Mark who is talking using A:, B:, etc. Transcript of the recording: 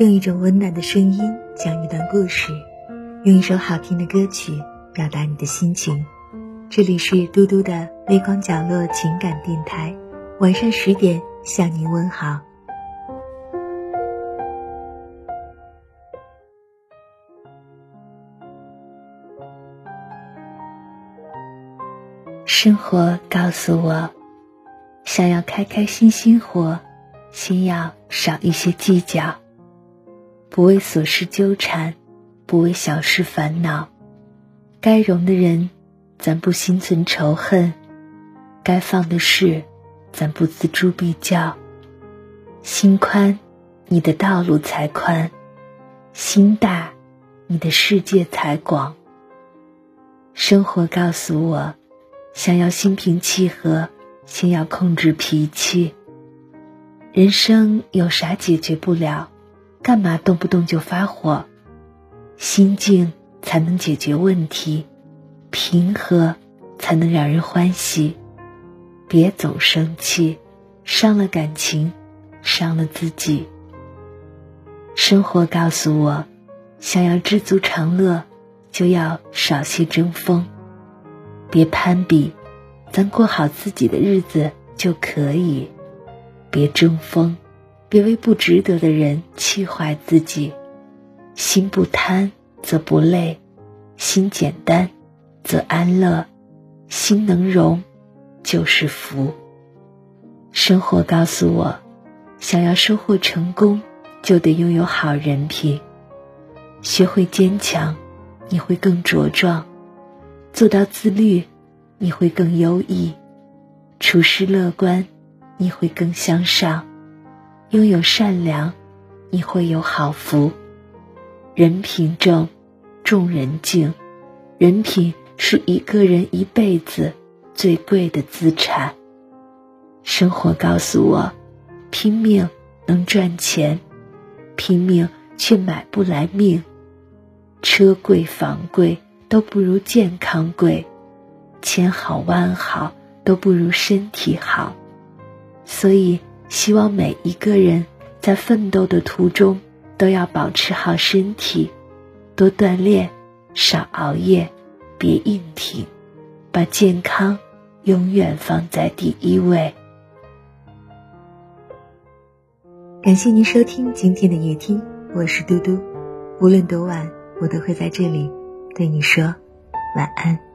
A: 用一种温暖的声音讲一段故事，用一首好听的歌曲表达你的心情。这里是嘟嘟的微光角落情感电台，晚上十点向您问好。生活告诉我，想要开开心心活，先要少一些计较，不为琐事纠缠，不为小事烦恼。该容的人，咱不心存仇恨；该放的事，咱不锱铢必较。心宽，你的道路才宽；心大，你的世界才广。生活告诉我。想要心平气和，先要控制脾气。人生有啥解决不了？干嘛动不动就发火？心静才能解决问题，平和才能让人欢喜。别总生气，伤了感情，伤了自己。生活告诉我，想要知足常乐，就要少些争锋。别攀比，咱过好自己的日子就可以；别争锋，别为不值得的人气坏自己。心不贪则不累，心简单则安乐，心能容就是福。生活告诉我，想要收获成功，就得拥有好人品。学会坚强，你会更茁壮。做到自律，你会更优异；处事乐观，你会更向上；拥有善良，你会有好福。人品正，众人敬。人品是一个人一辈子最贵的资产。生活告诉我，拼命能赚钱，拼命却买不来命。车贵房贵。都不如健康贵，千好万好都不如身体好，所以希望每一个人在奋斗的途中都要保持好身体，多锻炼，少熬夜，别硬挺，把健康永远放在第一位。感谢您收听今天的夜听，我是嘟嘟，无论多晚，我都会在这里。对你说晚安。